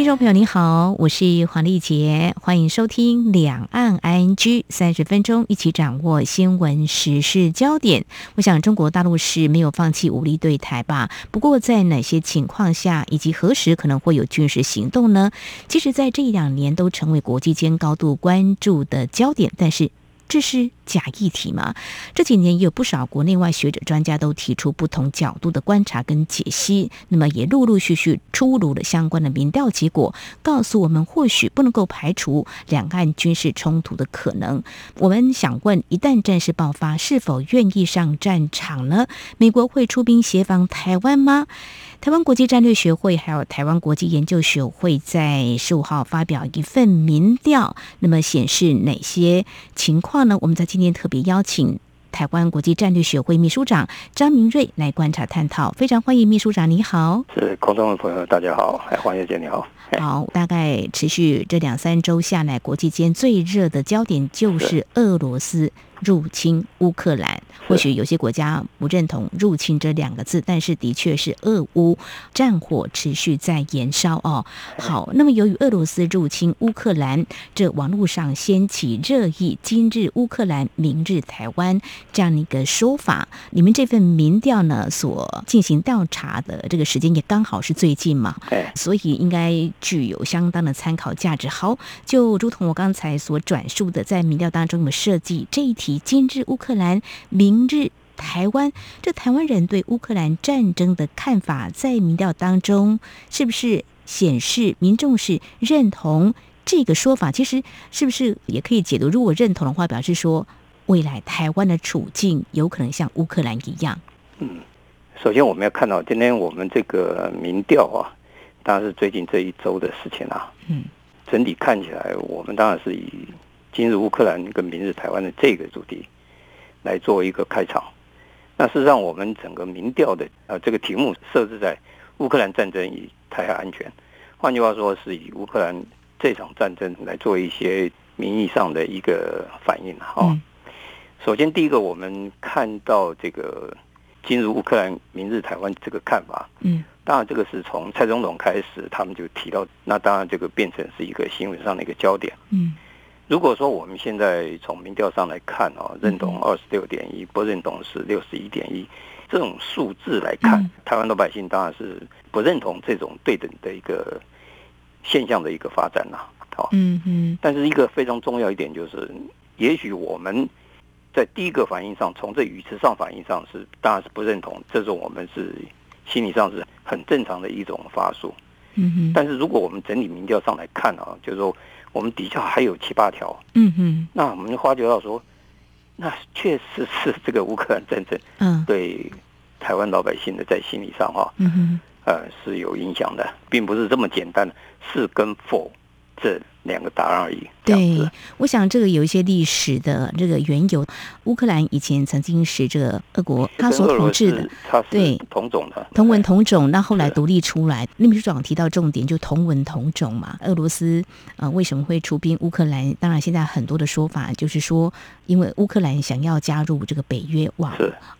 听众朋友，你好，我是黄丽杰，欢迎收听《两岸 ING》三十分钟，一起掌握新闻时事焦点。我想，中国大陆是没有放弃武力对台吧？不过，在哪些情况下，以及何时可能会有军事行动呢？其实，在这一两年都成为国际间高度关注的焦点，但是。这是假议题吗？这几年也有不少国内外学者专家都提出不同角度的观察跟解析，那么也陆陆续续出炉了相关的民调结果，告诉我们或许不能够排除两岸军事冲突的可能。我们想问：一旦战事爆发，是否愿意上战场呢？美国会出兵协防台湾吗？台湾国际战略学会还有台湾国际研究学会在十五号发表一份民调，那么显示哪些情况呢？我们在今天特别邀请台湾国际战略学会秘书长张明瑞来观察探讨，非常欢迎秘书长，你好。是空中的朋友，大家好，哎，黄小姐你好。好，大概持续这两三周下来，国际间最热的焦点就是俄罗斯入侵乌克兰，或许有些国家不认同“入侵”这两个字，但是的确是俄乌战火持续在延烧哦。好，那么由于俄罗斯入侵乌克兰，这网络上掀起热议，“今日乌克兰，明日台湾”这样的一个说法。你们这份民调呢，所进行调查的这个时间也刚好是最近嘛，所以应该具有相当的参考价值。好，就如同我刚才所转述的，在民调当中的设计这一题。今日乌克兰，明日台湾。这台湾人对乌克兰战争的看法，在民调当中是不是显示民众是认同这个说法？其实是不是也可以解读？如果认同的话，表示说未来台湾的处境有可能像乌克兰一样。嗯，首先我们要看到今天我们这个民调啊，当然是最近这一周的事情啊。嗯，整体看起来，我们当然是以。今日乌克兰跟明日台湾的这个主题来做一个开场。那事实上，我们整个民调的呃这个题目设置在乌克兰战争与台海安全，换句话说，是以乌克兰这场战争来做一些民意上的一个反应哈。首先，第一个我们看到这个进入乌克兰，明日台湾这个看法，嗯，当然这个是从蔡总统开始，他们就提到，那当然这个变成是一个新闻上的一个焦点，嗯。如果说我们现在从民调上来看啊，认同二十六点一，不认同是六十一点一，这种数字来看，台湾老百姓当然是不认同这种对等的一个现象的一个发展呐。好，嗯嗯。但是一个非常重要一点就是，也许我们在第一个反应上，从这语词上反应上是当然是不认同，这种我们是心理上是很正常的一种发数。嗯哼。但是如果我们整体民调上来看啊，就是说。我们底下还有七八条，嗯哼，那我们就发觉到说，那确实是这个乌克兰战争，嗯，对台湾老百姓的在心理上哈，嗯哼，呃是有影响的，并不是这么简单的是跟否这两个答案而已。对，我想这个有一些历史的这个缘由。乌克兰以前曾经是这个俄国他所统治的，对，同种的，同文同种。那后来独立出来，那秘书长提到重点就同文同种嘛。俄罗斯呃为什么会出兵乌克兰？当然现在很多的说法就是说，因为乌克兰想要加入这个北约，往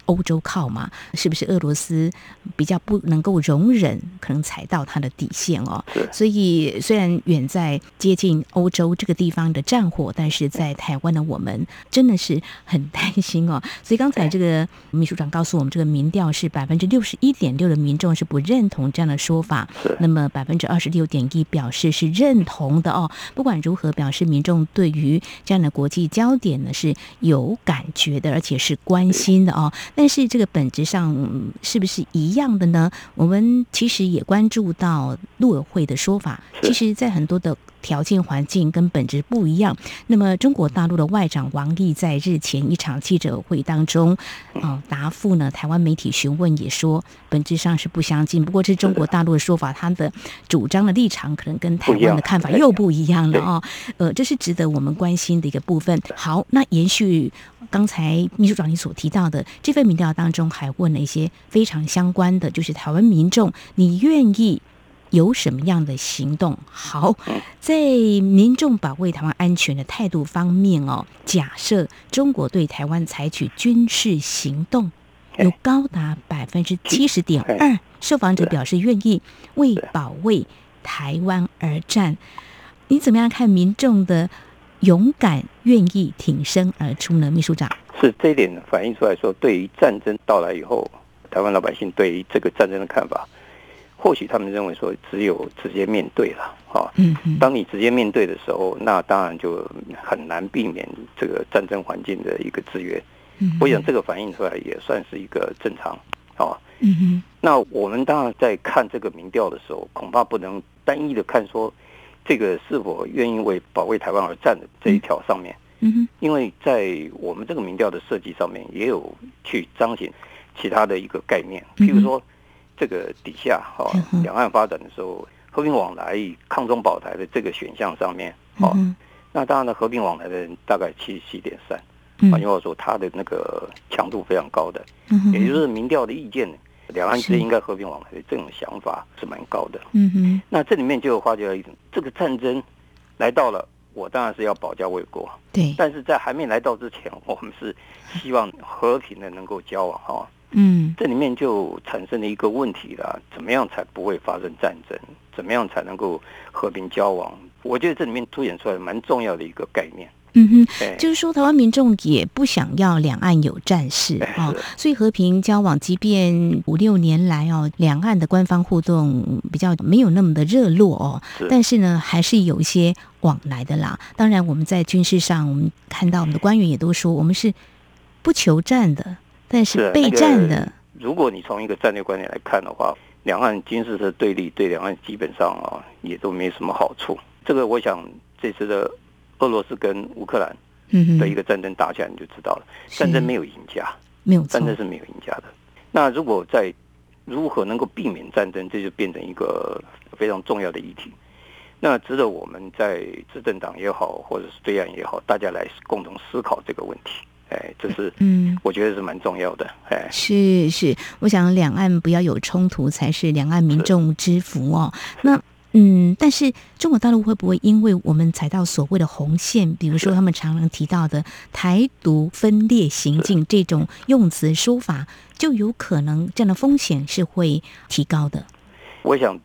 欧洲靠嘛，是不是俄罗斯比较不能够容忍，可能踩到他的底线哦？所以虽然远在接近欧洲这个地方。的战火，但是在台湾的我们真的是很担心哦。所以刚才这个秘书长告诉我们，这个民调是百分之六十一点六的民众是不认同这样的说法，那么百分之二十六点一表示是认同的哦。不管如何，表示民众对于这样的国际焦点呢是有感觉的，而且是关心的哦。但是这个本质上是不是一样的呢？我们其实也关注到陆委会的说法，其实在很多的。条件环境跟本质不一样。那么，中国大陆的外长王毅在日前一场记者会当中，啊，答复呢台湾媒体询问，也说本质上是不相近。不过，这是中国大陆的说法，他的主张的立场可能跟台湾的看法又不一样了啊。呃，这是值得我们关心的一个部分。好，那延续刚才秘书长你所提到的这份民调当中，还问了一些非常相关的，就是台湾民众，你愿意有什么样的行动？好，在民众保卫台湾安全的态度方面哦，假设中国对台湾采取军事行动，有高达百分之七十点二受访者表示愿意为保卫台湾而战。你怎么样看民众的勇敢、愿意挺身而出呢？秘书长是这一点反映出来说，对于战争到来以后，台湾老百姓对于这个战争的看法，或许他们认为说，只有直接面对了哈。嗯，当你直接面对的时候，那当然就很难避免这个战争环境的一个制约。嗯，我想这个反映出来也算是一个正常啊。嗯哼，那我们当然在看这个民调的时候，恐怕不能单一的看说。这个是否愿意为保卫台湾而战的这一条上面，嗯哼，因为在我们这个民调的设计上面，也有去彰显其他的一个概念，譬如说，这个底下哈，两岸发展的时候，和平往来、抗中保台的这个选项上面，哦，那当然呢，和平往来的人大概七十七点三，换句话说，它的那个强度非常高的，也就是民调的意见。两岸之间应该和平往来的这种想法是蛮高的。嗯哼，那这里面就发觉了一种，这个战争来到了，我当然是要保家卫国。对，但是在还没来到之前，我们是希望和平的能够交往哈。嗯，这里面就产生了一个问题了：怎么样才不会发生战争？怎么样才能够和平交往？我觉得这里面凸显出来蛮重要的一个概念。嗯哼，就是说，台湾民众也不想要两岸有战事啊，所以和平交往，即便五六年来哦，两岸的官方互动比较没有那么的热络哦，但是呢，还是有一些往来的啦。当然，我们在军事上，我们看到我们的官员也都说，我们是不求战的，但是备战的。如果你从一个战略观点来看的话，两岸军事的对立，对两岸基本上啊，也都没什么好处。这个，我想这次的。俄罗斯跟乌克兰的一个战争打起来，你就知道了。战争没有赢家，没有战争是没有赢家的。那如果在如何能够避免战争，这就变成一个非常重要的议题。那值得我们在执政党也好，或者是对岸也好，大家来共同思考这个问题。哎，这是嗯，我觉得是蛮重要的。哎，是是，我想两岸不要有冲突，才是两岸民众之福哦。那。嗯，但是中国大陆会不会因为我们踩到所谓的红线，比如说他们常常提到的台独分裂行径这种用词说法，就有可能这样的风险是会提高的？我想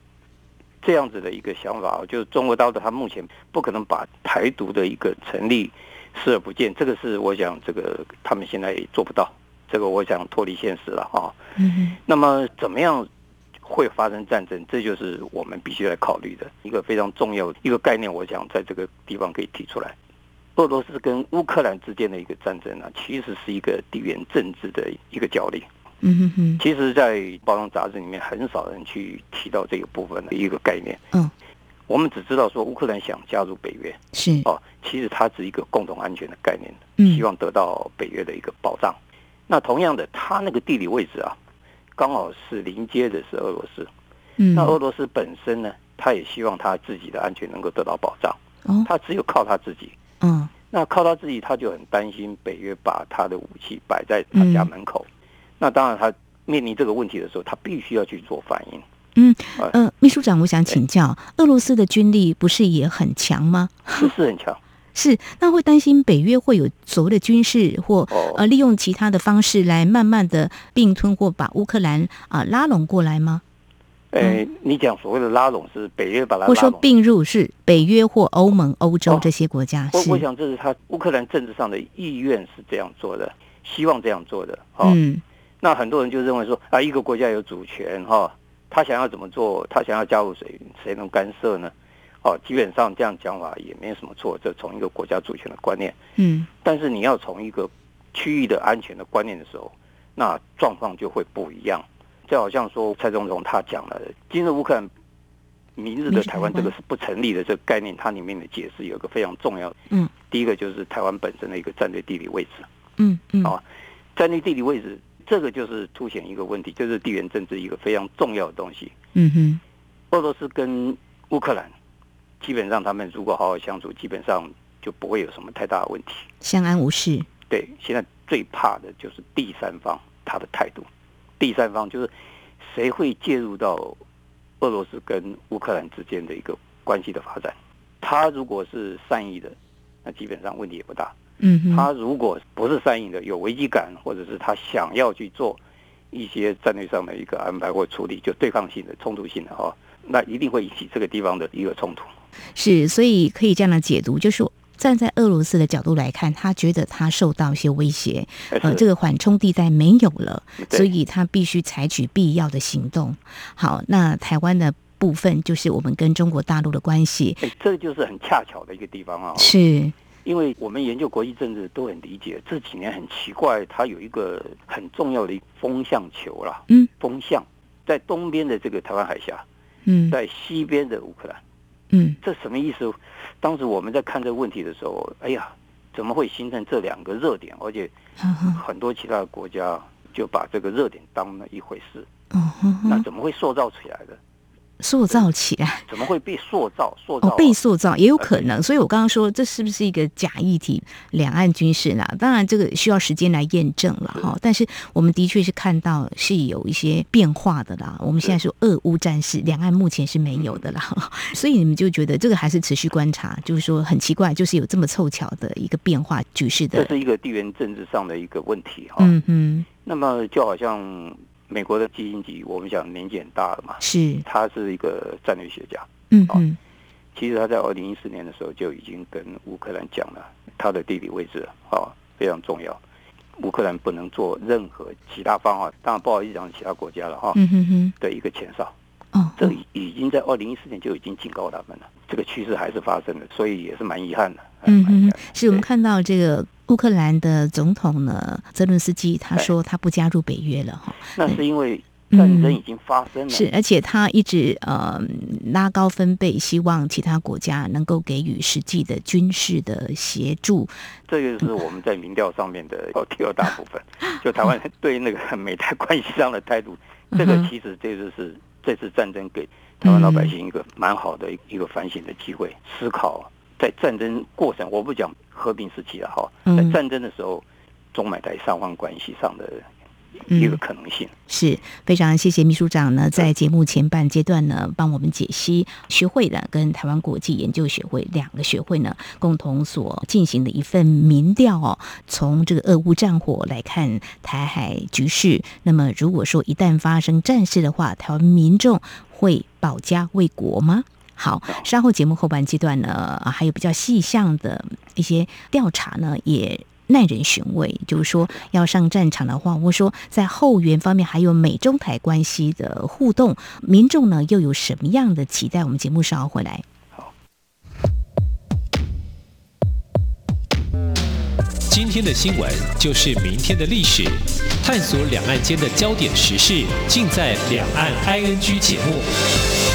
这样子的一个想法，就是中国大陆他目前不可能把台独的一个成立视而不见，这个是我想这个他们现在也做不到，这个我想脱离现实了哈。嗯，那么怎么样？会发生战争，这就是我们必须来考虑的一个非常重要的一个概念。我想在这个地方可以提出来。俄罗斯跟乌克兰之间的一个战争呢，其实是一个地缘政治的一个角力。嗯哼哼。其实，在包装杂志里面，很少人去提到这个部分的一个概念。嗯。我们只知道说乌克兰想加入北约，是哦，其实它是一个共同安全的概念，希望得到北约的一个保障。那同样的，它那个地理位置啊。刚好是临接的是俄罗斯，嗯，那俄罗斯本身呢，他也希望他自己的安全能够得到保障，哦，他只有靠他自己，嗯，那靠他自己，他就很担心北约把他的武器摆在他家门口，那当然他面临这个问题的时候，他必须要去做反应，嗯，呃，秘书长，我想请教，俄罗斯的军力不是也很强吗？是是很强。是，那会担心北约会有所谓的军事或呃利用其他的方式来慢慢的并吞或把乌克兰啊、呃、拉拢过来吗？哎、欸，你讲所谓的拉拢是北约把它，我说并入是北约或欧盟、欧洲这些国家。我、哦、我想这是他乌克兰政治上的意愿是这样做的，希望这样做的。哦、嗯，那很多人就认为说啊，一个国家有主权哈、哦，他想要怎么做，他想要加入谁，谁能干涉呢？哦，基本上这样讲法也没有什么错，这从一个国家主权的观念。嗯，但是你要从一个区域的安全的观念的时候，那状况就会不一样。就好像说蔡总统他讲了，今日乌克兰，明日的台湾，这个是不成立的这个概念，它里面的解释有一个非常重要的。嗯，第一个就是台湾本身的一个战略地理位置。嗯嗯，啊，战略地理位置这个就是凸显一个问题，就是地缘政治一个非常重要的东西。嗯哼，俄罗斯跟乌克兰。基本上，他们如果好好相处，基本上就不会有什么太大的问题，相安无事。对，现在最怕的就是第三方他的态度。第三方就是谁会介入到俄俄罗斯跟乌克兰之间的一个关系的发展。他如果是善意的，那基本上问题也不大。嗯，他如果不是善意的，有危机感，或者是他想要去做一些战略上的一个安排或处理，就对抗性的、冲突性的哈，那一定会引起这个地方的一个冲突。是，所以可以这样的解读，就是站在俄罗斯的角度来看，他觉得他受到一些威胁，呃，这个缓冲地带没有了，所以他必须采取必要的行动。好，那台湾的部分就是我们跟中国大陆的关系，哎，这就是很恰巧的一个地方啊。是。因为我们研究国际政治都很理解，这几年很奇怪，它有一个很重要的一个风向球啦，嗯，风向在东边的这个台湾海峡，嗯，在西边的乌克兰，嗯，这什么意思？当时我们在看这个问题的时候，哎呀，怎么会形成这两个热点？而且很多其他的国家就把这个热点当了一回事，嗯，那怎么会塑造起来的？塑造起来怎么会被塑造？塑造、啊哦、被塑造也有可能，所以我刚刚说这是不是一个假议题？两岸军事啦，当然这个需要时间来验证了哈。但是我们的确是看到是有一些变化的啦。我们现在说俄乌战事，两岸目前是没有的啦，所以你们就觉得这个还是持续观察，就是说很奇怪，就是有这么凑巧的一个变化局势的，这是一个地缘政治上的一个问题哈。嗯嗯，那么就好像。美国的基辛格，我们讲年纪很大了嘛，是，他是一个战略学家，嗯嗯，其实他在二零一四年的时候就已经跟乌克兰讲了他的地理位置啊，非常重要，乌克兰不能做任何其他方法，当然不好意思讲其他国家了哈，嗯哼哼，的一个前哨，哦，这已经在二零一四年就已经警告他们了，这个趋势还是发生了，所以也是蛮遗憾的，嗯哼，是我们看到这个。乌克兰的总统呢，泽伦斯基他说他不加入北约了哈，那是因为战争已经发生了，嗯、是而且他一直呃拉高分贝，希望其他国家能够给予实际的军事的协助。这个是我们在民调上面的第二大部分，就台湾对那个美台关系上的态度，这个其实这就是这次战争给台湾老百姓一个蛮好的一个反省的机会，思考。在战争过程，我不讲和平时期了哈，在战争的时候，中美台三方关系上的一个可能性，嗯、是非常谢谢秘书长呢，在节目前半阶段呢，帮我们解析学会的跟台湾国际研究学会两个学会呢共同所进行的一份民调哦，从这个俄乌战火来看台海局势，那么如果说一旦发生战事的话，台湾民众会保家卫国吗？好，稍后节目后半阶段呢，还有比较细项的一些调查呢，也耐人寻味。就是说，要上战场的话，我说在后援方面还有美中台关系的互动，民众呢又有什么样的期待？我们节目稍后回来。好，今天的新闻就是明天的历史，探索两岸间的焦点时事，尽在《两岸 ING》节目。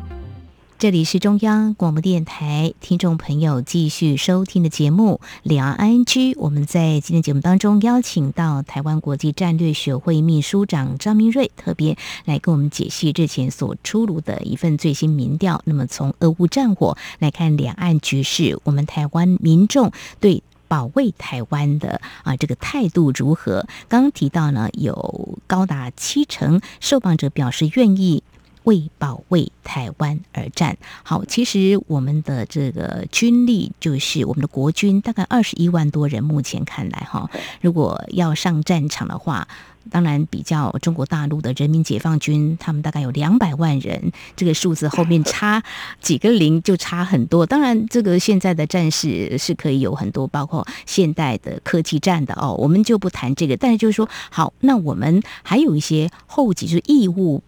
这里是中央广播电台，听众朋友继续收听的节目《两岸安居》。我们在今天节目当中邀请到台湾国际战略学会秘书长张明瑞，特别来跟我们解析日前所出炉的一份最新民调。那么从俄乌战火来看两岸局势，我们台湾民众对保卫台湾的啊这个态度如何？刚刚提到呢，有高达七成受访者表示愿意。为保卫台湾而战。好，其实我们的这个军力就是我们的国军，大概二十一万多人。目前看来，哈，如果要上战场的话，当然比较中国大陆的人民解放军，他们大概有两百万人。这个数字后面差几个零就差很多。当然，这个现在的战士是可以有很多，包括现代的科技战的哦，我们就不谈这个。但是就是说，好，那我们还有一些后继，就是义务。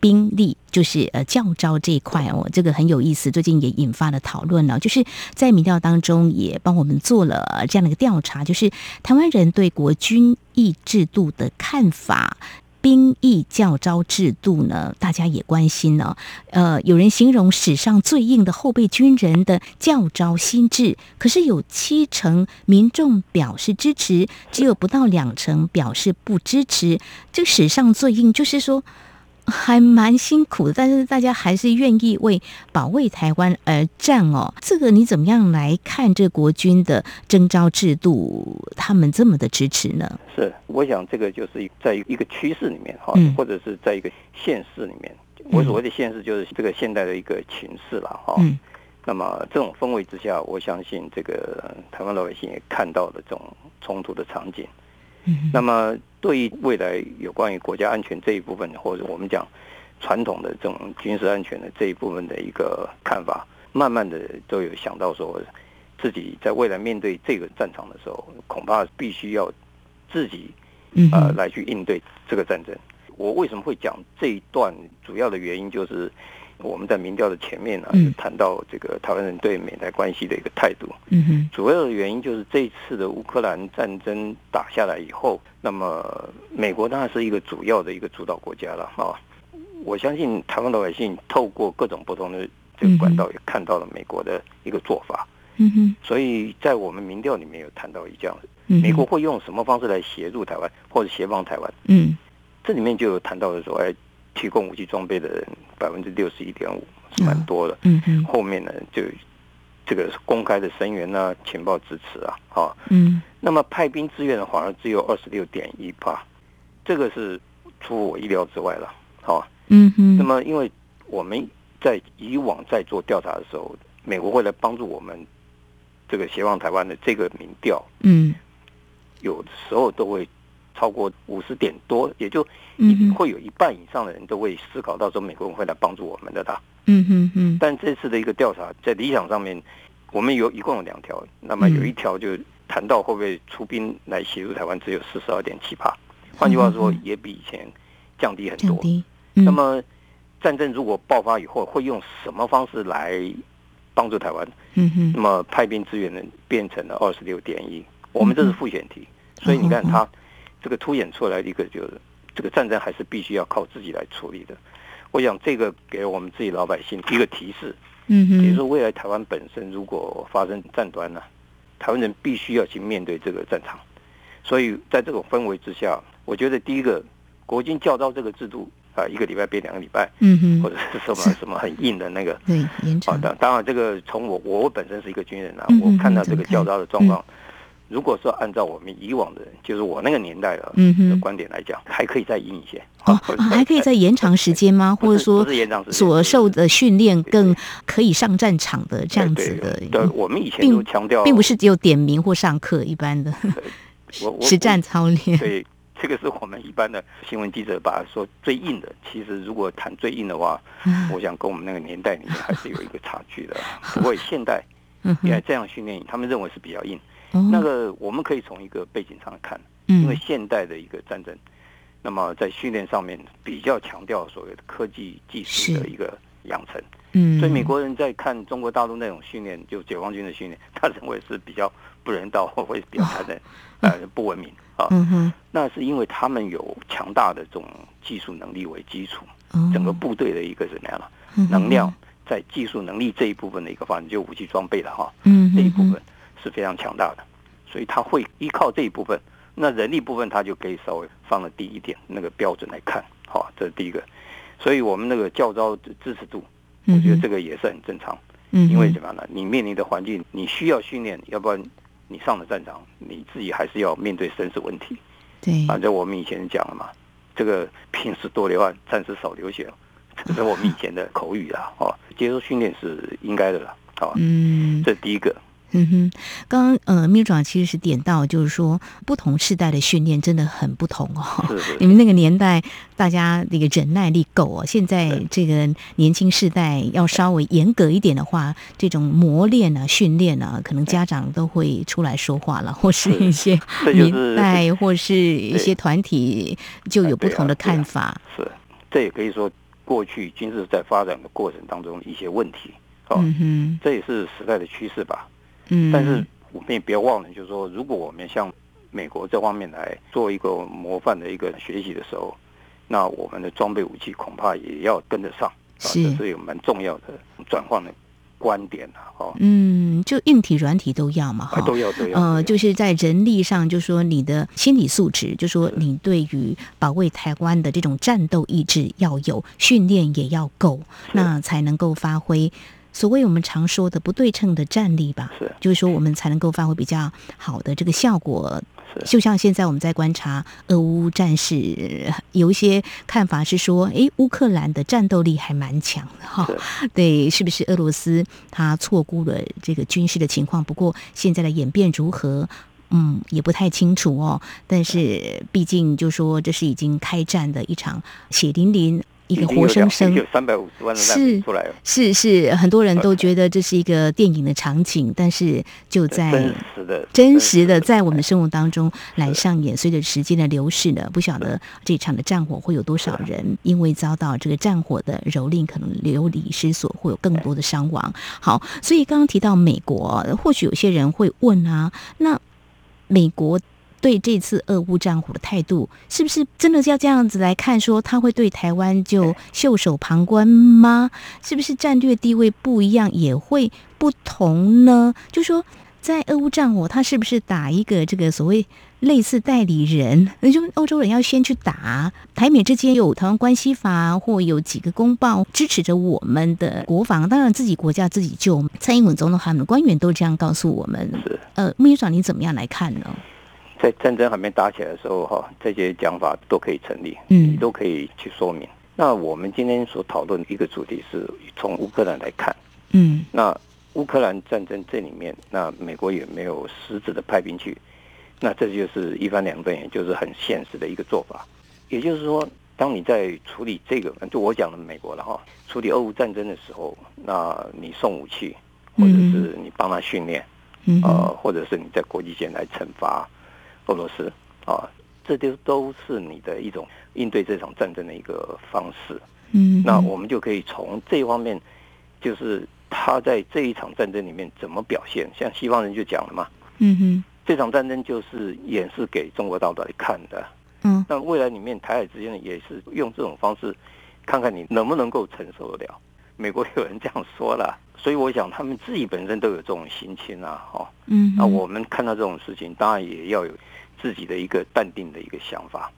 兵力，就是呃教招这一块哦，这个很有意思，最近也引发了讨论了。就是在民调当中也帮我们做了这样的一个调查，就是台湾人对国军役制度的看法。兵役教招制度呢，大家也关心呢。呃，有人形容史上最硬的后备军人的教招新制，可是有七成民众表示支持，只有不到两成表示不支持。这史上最硬，就是说。还蛮辛苦的，但是大家还是愿意为保卫台湾而战哦。这个你怎么样来看这国军的征召制度？他们这么的支持呢？是，我想这个就是在一个趋势里面哈，或者是在一个现实里面。我所谓的现实就是这个现代的一个情势了哈。嗯。那么这种氛围之下，我相信这个台湾老百姓也看到了这种冲突的场景。嗯。那么。对于未来有关于国家安全这一部分，或者我们讲传统的这种军事安全的这一部分的一个看法，慢慢的都有想到说，自己在未来面对这个战场的时候，恐怕必须要自己呃来去应对这个战争。我为什么会讲这一段？主要的原因就是。我们在民调的前面呢、啊，谈到这个台湾人对美台关系的一个态度。嗯哼，主要的原因就是这一次的乌克兰战争打下来以后，那么美国当然是一个主要的一个主导国家了啊。我相信台湾老百姓透过各种不同的这个管道，也看到了美国的一个做法。嗯哼，所以在我们民调里面有谈到一这样，美国会用什么方式来协助台湾或者协防台湾？嗯，这里面就有谈到的说，哎。提供武器装备的人百分之六十一点五是蛮多的，嗯嗯，后面呢就这个公开的声援啊，情报支持啊，哈，嗯，那么派兵支援的反而只有二十六点一八，这个是出乎我意料之外了，好，嗯嗯，那么因为我们在以往在做调查的时候，美国会来帮助我们这个协防台湾的这个民调，嗯，有的时候都会。超过五十点多，也就会有一半以上的人都会思考到说，美国人会来帮助我们的。啦，嗯嗯嗯。但这次的一个调查，在理想上面，我们有一共有两条，那么有一条就谈到会不会出兵来协助台湾，只有四十二点七八。换句话说，也比以前降低很多。那么战争如果爆发以后，会用什么方式来帮助台湾？嗯哼。那么派兵支援呢，变成了二十六点一。我们这是复选题，所以你看他。这个凸显出来的一个就是，这个战争还是必须要靠自己来处理的。我想这个给我们自己老百姓一个提示，嗯，比如说未来台湾本身如果发生战端呢，台湾人必须要去面对这个战场。所以在这种氛围之下，我觉得第一个国军教招这个制度啊，一个礼拜变两个礼拜，嗯哼，或者是什么 什么很硬的那个，对，严重。当然这个从我我本身是一个军人啊，我看到这个教招的状况。如果说按照我们以往的，就是我那个年代的的观点来讲，嗯、还可以再硬一些哦，还可以再延长时间吗？或者说所受的训练更可以上战场的这样子的？对，我们以前都强调，并不是只有点名或上课一般的实战操练。对，这个是我们一般的新闻记者把它说最硬的。其实如果谈最硬的话，我想跟我们那个年代里面还是有一个差距的。不过现在，因为这样训练，他们认为是比较硬。那个我们可以从一个背景上看，因为现代的一个战争，那么在训练上面比较强调所谓的科技技术的一个养成，嗯，所以美国人在看中国大陆那种训练，就解放军的训练，他认为是比较不人道 或会比较残忍，呃，不文明啊。嗯那是因为他们有强大的这种技术能力为基础，整个部队的一个怎么样了，能量在技术能力这一部分的一个发展，就武器装备了哈，嗯，这一部分。是非常强大的，所以他会依靠这一部分，那人力部分他就可以稍微放的低一点那个标准来看，好，这是第一个。所以我们那个教招支持度，我觉得这个也是很正常，嗯，因为怎么样呢？你面临的环境，你需要训练，要不然你上了战场，你自己还是要面对生死问题。对，反正我们以前讲了嘛，这个 平时多流汗，战时少流血，这是我们以前的口语啦。哦，接受训练是应该的了，好，嗯，这是第一个。嗯哼，刚刚呃，秘书长其实是点到，就是说不同世代的训练真的很不同哦。是是。你们那个年代，大家那个忍耐力够哦。现在这个年轻世代要稍微严格一点的话，这种磨练啊、训练啊，可能家长都会出来说话了，或是一些年代，或是一些团体就有不同的看法。是，这也可以说过去军事在发展的过程当中一些问题，哦，嗯哼，这也是时代的趋势吧。嗯，但是我们也不要忘了，就是说，如果我们向美国这方面来做一个模范的一个学习的时候，那我们的装备武器恐怕也要跟得上，是，这是有蛮重要的转换的。观点哦，嗯，就硬体、软体都要嘛，哈，都要，都要。呃，就是在人力上，就说你的心理素质，就说你对于保卫台湾的这种战斗意志要有，训练也要够，那才能够发挥所谓我们常说的不对称的战力吧？是，就是说我们才能够发挥比较好的这个效果。就像现在我们在观察俄乌战事，有一些看法是说，哎，乌克兰的战斗力还蛮强的哈。对，是不是俄罗斯他错估了这个军事的情况？不过现在的演变如何，嗯，也不太清楚哦。但是毕竟就说这是已经开战的一场血淋淋。一个活生生有三百五十万的难民出来了，是是，是，很多人都觉得这是一个电影的场景，但是就在真实的真实的在我们的生活当中来上演。随着时间的流逝呢，不晓得这场的战火会有多少人因为遭到这个战火的蹂躏，可能流离失所，会有更多的伤亡。好，所以刚刚提到美国，或许有些人会问啊，那美国。对这次俄乌战火的态度，是不是真的是要这样子来看？说他会对台湾就袖手旁观吗？是不是战略地位不一样也会不同呢？就说在俄乌战火，他是不是打一个这个所谓类似代理人？那就欧洲人要先去打，台美之间有台湾关系法，或有几个公报支持着我们的国防。当然自己国家自己救。蔡英文总统他们的官员都这样告诉我们。呃，秘书长你怎么样来看呢？在战争还没打起来的时候，哈，这些讲法都可以成立，嗯，你都可以去说明。那我们今天所讨论的一个主题是从乌克兰来看，嗯，那乌克兰战争这里面，那美国也没有实质的派兵去，那这就是一翻两瞪眼，也就是很现实的一个做法。也就是说，当你在处理这个，就我讲的美国了哈，处理俄乌战争的时候，那你送武器，或者是你帮他训练，嗯，呃，或者是你在国际间来惩罚。俄罗斯啊，这就都是你的一种应对这场战争的一个方式。嗯，那我们就可以从这一方面，就是他在这一场战争里面怎么表现。像西方人就讲了嘛，嗯哼，这场战争就是演示给中国大陆来看的。嗯，那未来里面台海之间也是用这种方式，看看你能不能够承受得了。美国有人这样说了，所以我想他们自己本身都有这种心情啊，哈。嗯，那我们看到这种事情，当然也要有。自己的一个淡定的一个想法，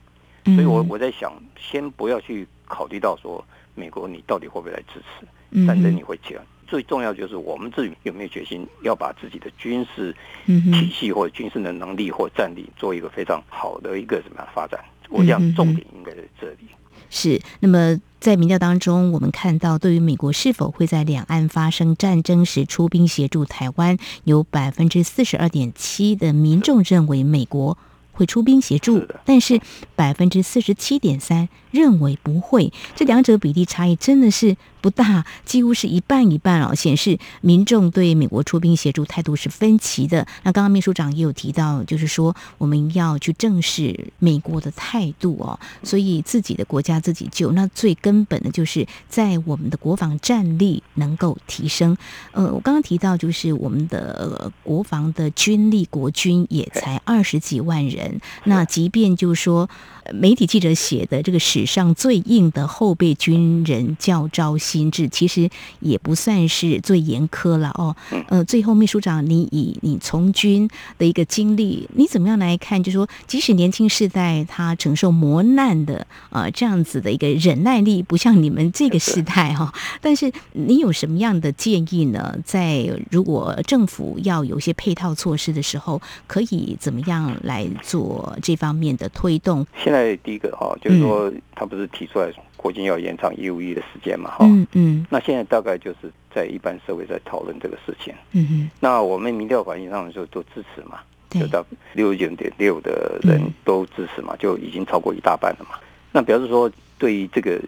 所以我我在想，先不要去考虑到说美国你到底会不会来支持战争，你会起来。最重要就是我们自己有没有决心要把自己的军事体系或者军事的能力或战力做一个非常好的一个什么样发展。我想重点应该在这里。是。那么在民调当中，我们看到对于美国是否会在两岸发生战争时出兵协助台湾，有百分之四十二点七的民众认为美国会出兵协助，但是百分之四十七点三认为不会，这两者比例差异真的是不大，几乎是一半一半哦，显示民众对美国出兵协助态度是分歧的。那刚刚秘书长也有提到，就是说我们要去正视美国的态度哦，所以自己的国家自己救，那最根本的就是在我们的国防战力能够提升。呃，我刚刚提到就是我们的国防的军力，国军也才二十几万人。那即便就是说，媒体记者写的这个史上最硬的后备军人教招新制，其实也不算是最严苛了哦。呃，最后秘书长，你以你从军的一个经历，你怎么样来看？就是说，即使年轻世代他承受磨难的啊、呃，这样子的一个忍耐力，不像你们这个时代哈、哦。但是你有什么样的建议呢？在如果政府要有些配套措施的时候，可以怎么样来做这方面的推动？现在第一个哈，就是说他不是提出来国军要延长义务役的时间嘛哈，嗯嗯，那现在大概就是在一般社会在讨论这个事情，嗯嗯，那我们民调反映上就都支持嘛，就到六十九点六的人都支持嘛，就已经超过一大半了嘛。那表示说对于这个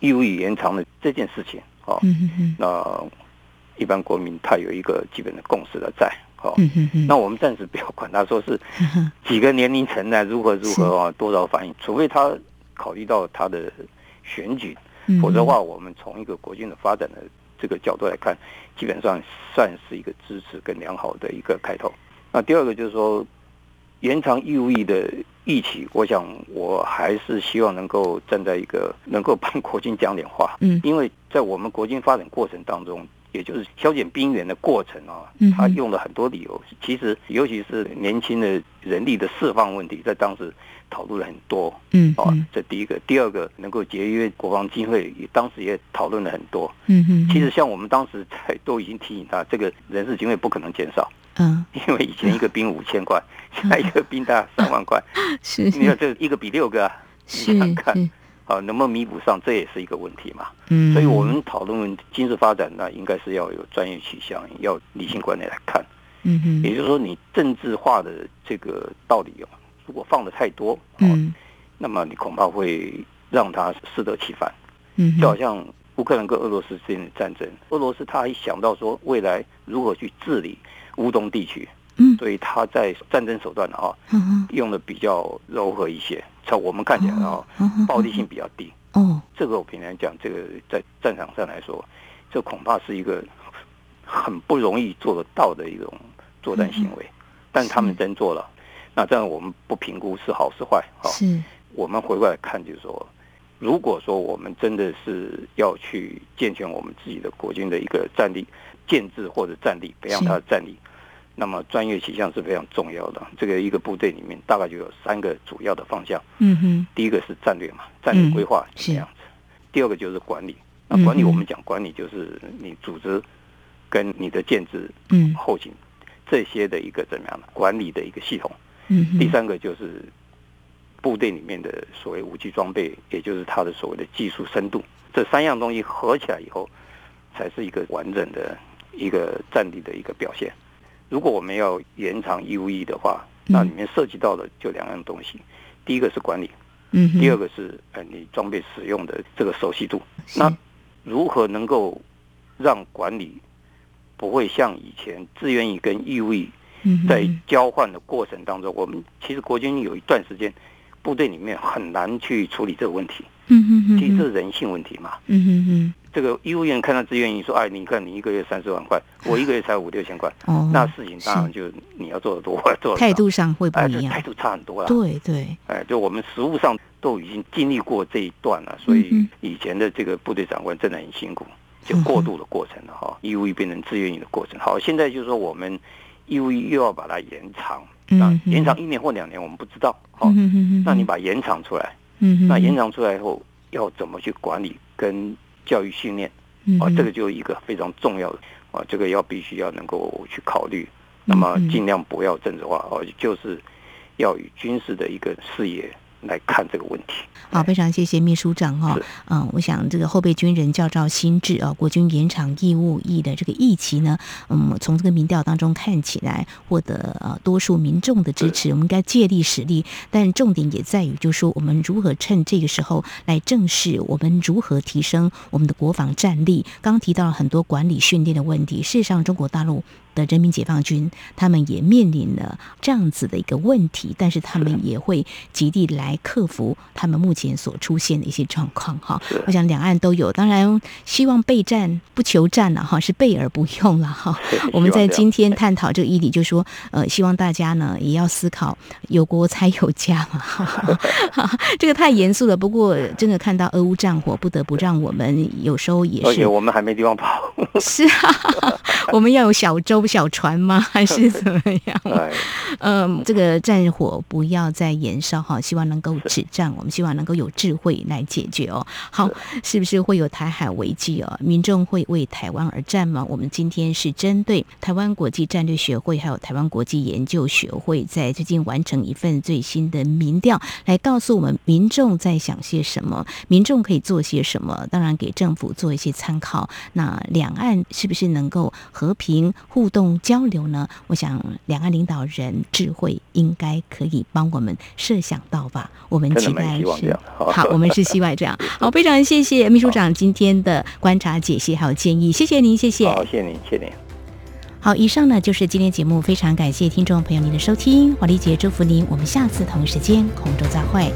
义务役延长的这件事情哦，嗯嗯，那一般国民他有一个基本的共识的在。哦，那我们暂时不要管他说是几个年龄层呢，如何如何啊，多少反应，除非他考虑到他的选举嗯、否则的话，我们从一个国军的发展的这个角度来看，基本上算是一个支持跟良好的一个开头。那第二个就是说，延长义务役的役期，我想我还是希望能够站在一个能够帮国军讲点话，嗯，因为在我们国军发展过程当中。也就是削减兵员的过程啊，他用了很多理由。其实，尤其是年轻的人力的释放问题，在当时讨论了很多。嗯，哦，这第一个，第二个，能够节约国防经费，也当时也讨论了很多。嗯嗯。其实，像我们当时在都已经提醒他，这个人事经费不可能减少。嗯。因为以前一个兵五千块，现在一个兵大概 三万块。是。你看，这一个比六个啊，你想看。好，能不能弥补上，这也是一个问题嘛。嗯，所以我们讨论军事发展，那应该是要有专业取向，要理性观念来看。嗯嗯，也就是说，你政治化的这个道理哦，如果放的太多，嗯，那么你恐怕会让他适得其反。嗯，就好像乌克兰跟俄罗斯之间的战争，俄罗斯他一想到说未来如何去治理乌东地区。嗯，所以他在战争手段的哈，用的比较柔和一些，在我们看起来啊，暴力性比较低。哦，这个我平常讲，这个在战场上来说，这恐怕是一个很不容易做得到的一种作战行为。但他们真做了，那这样我们不评估是好是坏。哈，是。我们回过来看，就是说，如果说我们真的是要去健全我们自己的国军的一个战力建制或者战力，培养他的战力。那么专业取向是非常重要的。这个一个部队里面大概就有三个主要的方向。嗯哼。第一个是战略嘛，战略规划是这样子。第二个就是管理。那管理我们讲管理就是你组织跟你的建制、嗯，后勤这些的一个怎么样的管理的一个系统。嗯。第三个就是部队里面的所谓武器装备，也就是它的所谓的技术深度。这三样东西合起来以后，才是一个完整的一个战力的一个表现。如果我们要延长义务役的话，那里面涉及到的就两样东西，第一个是管理，嗯，第二个是呃你装备使用的这个熟悉度。那如何能够让管理不会像以前志愿役跟义务役在交换的过程当中，我们其实国军有一段时间部队里面很难去处理这个问题。嗯嗯嗯，其实这是人性问题嘛。嗯嗯嗯，这个医务员看到志愿役说：“哎，你看你一个月三十万块，我一个月才五六千块。”哦，那事情当然就你要做的多，做态度上会不一样，态度差很多了。对对，哎，就我们实务上都已经经历过这一段了，所以以前的这个部队长官真的很辛苦，就过渡的过程了哈。义务役变成志愿役的过程，好，现在就是说我们义务役又要把它延长，那延长一年或两年我们不知道。好，那你把延长出来。嗯，那延长出来以后要怎么去管理跟教育训练？啊，这个就一个非常重要的啊，这个要必须要能够去考虑。那么尽量不要政治化，哦，就是要以军事的一个视野。来看这个问题。好，非常谢谢秘书长哈。嗯，我想这个后备军人教召新制啊，国军延长义务役的这个役期呢，嗯，从这个民调当中看起来获得呃多数民众的支持，我们应该借力使力。但重点也在于，就是说我们如何趁这个时候来正视我们如何提升我们的国防战力。刚刚提到了很多管理训练的问题，事实上中国大陆。的人民解放军，他们也面临了这样子的一个问题，但是他们也会极力来克服他们目前所出现的一些状况。哈，我想两岸都有，当然希望备战不求战了哈，是备而不用了哈。我们在今天探讨这个议题，就是说呃，希望大家呢也要思考有国才有家嘛。这个太严肃了，不过真的看到俄乌战火，不得不让我们有时候也是，而且我们还没地方跑。是啊，我们要有小舟。小船吗？还是怎么样？嗯，这个战火不要再延烧哈，希望能够止战。我们希望能够有智慧来解决哦。好，是不是会有台海危机哦？民众会为台湾而战吗？我们今天是针对台湾国际战略学会还有台湾国际研究学会在最近完成一份最新的民调，来告诉我们民众在想些什么，民众可以做些什么。当然，给政府做一些参考。那两岸是不是能够和平互动交流呢？我想两岸领导人智慧应该可以帮我们设想到吧。我们期待是 好，我们是希望这样。好，非常谢谢秘书长今天的观察、解析还有建议，谢谢您，谢谢。好，谢谢您，谢谢您。好，以上呢就是今天节目，非常感谢听众朋友您的收听，华丽姐祝福您，我们下次同一时间空中再会。